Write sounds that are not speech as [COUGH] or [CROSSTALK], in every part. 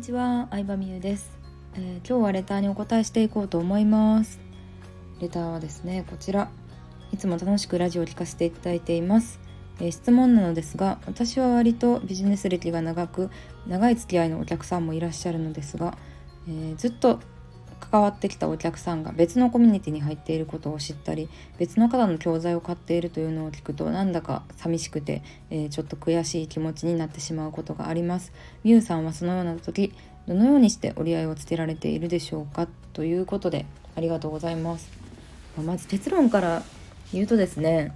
にちは、相葉美優です、えー今日はレターにお答えしていこうと思います。レターはですね、こちら。いつも楽しくラジオを聞かせていただいています。えー質問なのですが、私は割とビジネス歴が長く、長い付き合いのお客さんもいらっしゃるのですが、えーずっと関わってきたお客さんが別のコミュニティに入っていることを知ったり別の方の教材を買っているというのを聞くとなんだか寂しくて、えーちょっと悔しい気持ちになってしまうことがあります。みゆさんはそのような時どのようにして折り合いをつけられているでしょうかということでありがとうございます。まあまず結論から言うとですね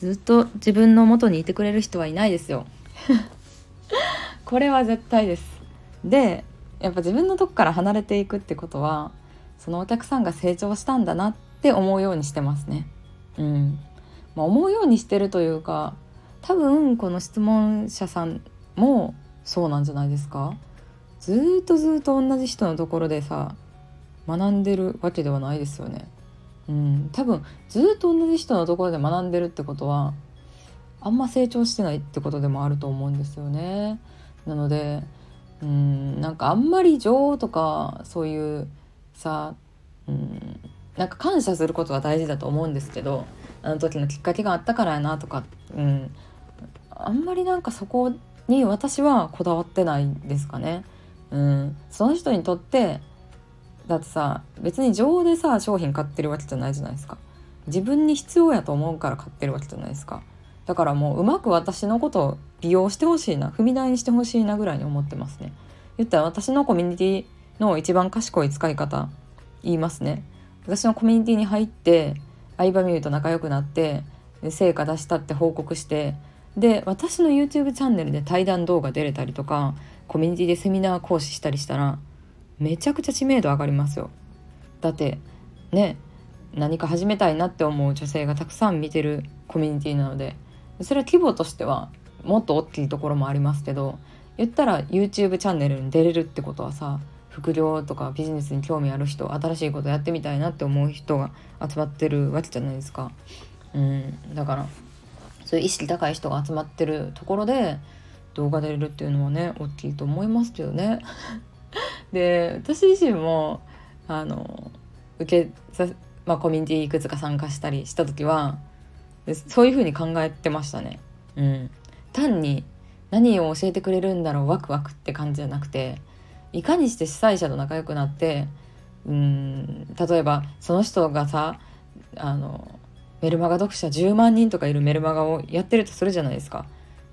ずっと自分の元にいてくれる人はいないですよ。[LAUGHS] これは絶対です。でやっぱ自分のとこから離れていくってことはそのお客さんが成長したんだなって思うようにしてますね。うんまあ、思うようにしてるというか多分この質問者さんもそうなんじゃないですかずーっとずーっと同じ人のところでさ学んでるわけではないですよね。うん、多分ずっと同じ人のところで学んでるってことはあんま成長してないってことでもあると思うんですよね。なのでうんなんかあんまり情とかそういうさうんなんか感謝することが大事だと思うんですけどあの時のきっかけがあったからやなとか、うん、あんまりなんかそこに私はこだわってないですかね。うん、その人にとってだってさ別に情でさ商品買ってるわけじゃないじゃないですか自分に必要やと思うから買ってるわけじゃないですかだからもううまく私のことを利用してほしいな踏み台にしてほしいなぐらいに思ってますね。言ったら私のコミュニティの一番賢い使い方言いますね。私のコミュニティに入って相葉美優と仲良くなって成果出したって報告してで私の YouTube チャンネルで対談動画出れたりとかコミュニティでセミナー講師したりしたらめちゃくちゃ知名度上がりますよ。だってね何か始めたいなって思う女性がたくさん見てるコミュニティなのでそれは規模としてはもっと大きいところもありますけど言ったら YouTube チャンネルに出れるってことはさ副業とかビジネスに興味ある人新しいことやってみたいなって思う人が集まってるわけじゃないですか。うん、だからそういう意識高い人が集まってるところで動画出れるっていうのはね大きいと思いますけどね。[LAUGHS] で私自身もあの受けさ、まあ、コミュニティいくつか参加したりした時はそういうふうに考えてましたね。うん、単に何を教えてくれるんだろうワクワクって感じじゃなくていかにして主催者と仲良くなってうん例えばその人がさあのメルマガ読者10万人とかいるメルマガをやってるとするじゃないですか。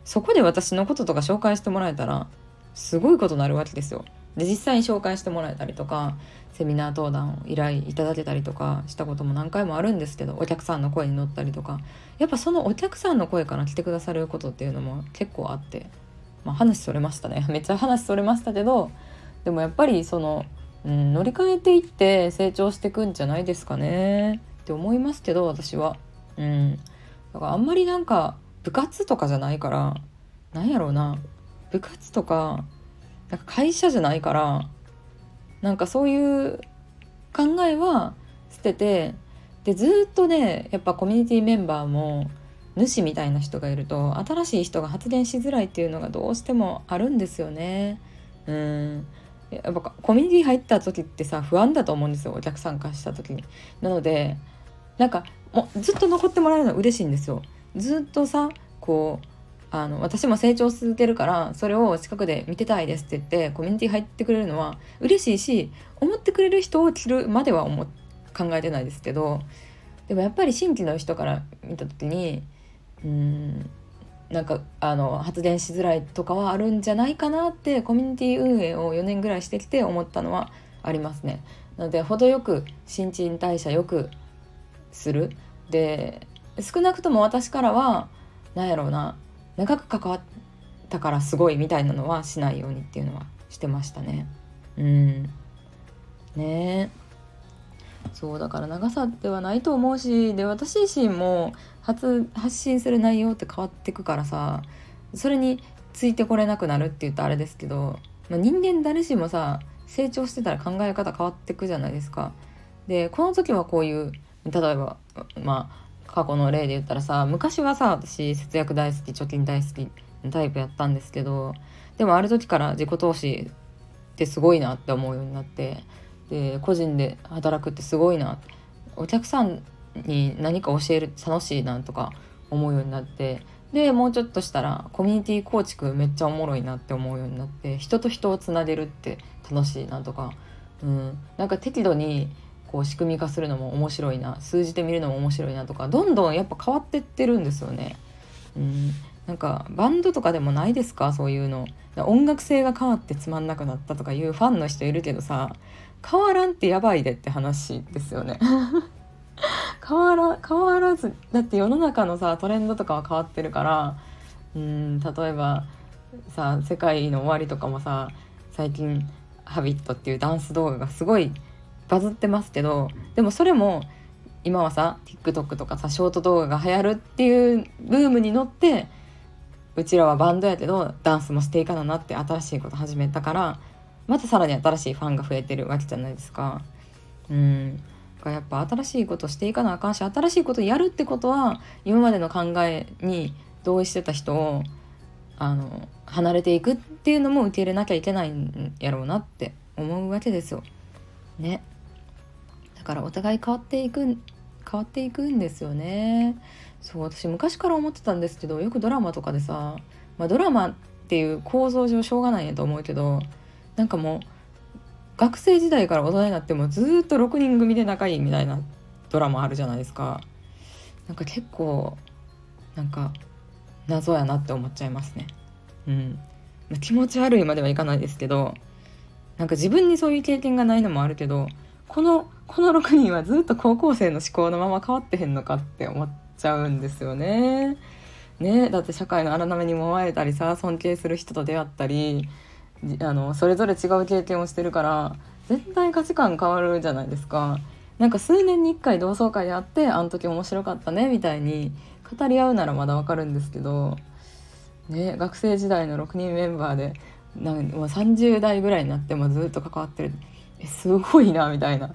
そこで私のこととか紹介してもらえたらすごいことになるわけですよ。で実際に紹介してもらえたりとかセミナー登壇を依頼いただけたりとかしたことも何回もあるんですけどお客さんの声に乗ったりとかやっぱそのお客さんの声から来てくださることっていうのも結構あって、まあ、話それましたね。[LAUGHS] めっちゃ話それましたけどでもやっぱりその、うん、乗り換えていって成長していくんじゃないですかねって思いますけど私は。うん、だからあんまりなんか部活とかじゃないからなんやろうな。部活とかなんか会社じゃないからなんかそういう考えは捨ててでずっとねやっぱコミュニティメンバーも主みたいな人がいると新しい人が発言しづらいっていうのがどうしてもあるんですよね。うんやっぱコミュニティ入った時ってさ不安だと思うんですよお客さんからした時に。なのでなんかもうずっと残ってもらえるのは嬉しいんですよ。ずっとさこうあの私も成長続けるからそれを近くで見てたいですって言ってコミュニティ入ってくれるのは嬉しいし思ってくれる人を着るまでは思考えてないですけどでもやっぱり新規の人から見た時にうんなんかあの発言しづらいとかはあるんじゃないかなってコミュニティ運営を4年ぐらいしてきて思ったのはありますね。なので程よく新陳代謝よくするで少なくとも私からは何やろうな長く関わったからすごいみたいなのはしないようにっていうのはしてましたね。うんねそうだから長さではないと思うしで私自身も発発信する内容って変わってくからさそれについてこれなくなるって言うとあれですけど、まあ、人間誰しもさ成長してたら考え方変わってくじゃないですか。でこの時はこういう例えばまあ過去の例で言ったらさ昔はさ私節約大好き貯金大好きタイプやったんですけどでもある時から自己投資ってすごいなって思うようになってで個人で働くってすごいなお客さんに何か教える楽しいなとか思うようになってでもうちょっとしたらコミュニティ構築めっちゃおもろいなって思うようになって人と人をつなげるって楽しいなとか、うん、なんか適度にこう仕組み化するのも面白いな数字で見るのも面白いなとかどんどんやっぱ変わってってるんですよね。うん、なんかバンドとかでもないですか？そういうの。音楽性が変わってつまんなくなったとかいうファンの人いるけどさ変わらんってやばいでって話ですよね。[LAUGHS] 変わら変わらずだって世の中のさトレンドとかは変わってるからうん例えばさ「世界の終わり」とかもさ最近「ハビットっていうダンス動画がすごいバズってますけどでもそれも今はさ TikTok とかさショート動画が流行るっていうブームに乗ってうちらはバンドやけどダンスもしていかななって新しいこと始めたからまたさらに新しいファンが増えてるわけじゃないですか。うんやっぱ新しいことしていかなあかんし新しいことやるってことは今までの考えに同意してた人をあの離れていくっていうのも受け入れなきゃいけないんやろうなって思うわけですよ。ね。だからお互い変わっていく変わっていくんですよね。そう私昔から思ってたんですけどよくドラマとかでさ、まあ、ドラマっていう構造上しょうがないんやと思うけどなんかもう学生時代から大人になってもずっと6人組で仲いいみたいなドラマあるじゃないですか。なんか結構なんか謎やなって思っちゃいますね。うん。気持ち悪いまではいかないですけどなんか自分にそういう経験がないのもあるけどこのこの6人はずっと高校生の思考のまま変わってへんのかって思っちゃうんですよね。ねだって社会の荒波にもまれたりさ尊敬する人と出会ったりあのそれぞれ違う経験をしてるから絶対価値観変わるじゃないですか。なんか数年に1回同窓会で会ってあの時面白かったねみたいに語り合うならまだわかるんですけど、ね、学生時代の6人メンバーでなんもう30代ぐらいになってもずっと関わってる [LAUGHS] すごいなみたいな。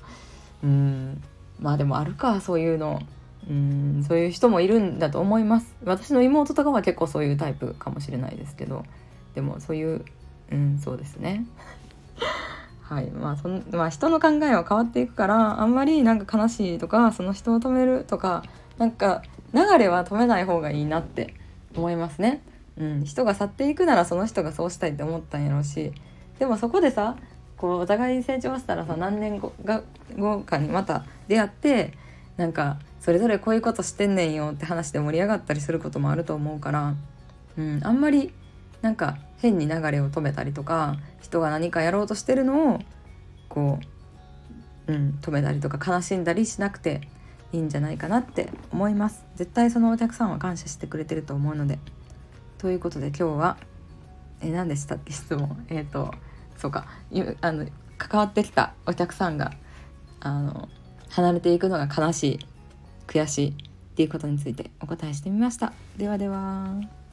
うん。まあでもあるかそういうの。うん。そういう人もいるんだと思います。私の妹とかは結構そういうタイプかもしれないですけど。でもそういううんそうですね。[LAUGHS] はい。まあそん、まあ、人の考えは変わっていくからあんまりなんか悲しいとかその人を止めるとかなんか流れは止めない方がいいなって思いますね。うん、人が去っていくならその人がそうしたいって思ったんやろうし。でもそこでさこうお互い成長したらさ何年後が後かにまた出会ってなんかそれぞれこういうことしてんねんよって話で盛り上がったりすることもあると思うから、うん、あんまりなんか変に流れを止めたりとか人が何かやろうとしてるのをこう、うん、止めたりとか悲しんだりしなくていいんじゃないかなって思います。絶対そのお客さんは感謝してくれてると思うので。ということで今日はえ何でしたっけ？質問。えっ、ー、とそうか。あの関わってきたお客さんがあの離れていくのが悲しい悔しいっていうことについてお答えしてみました。ではでは。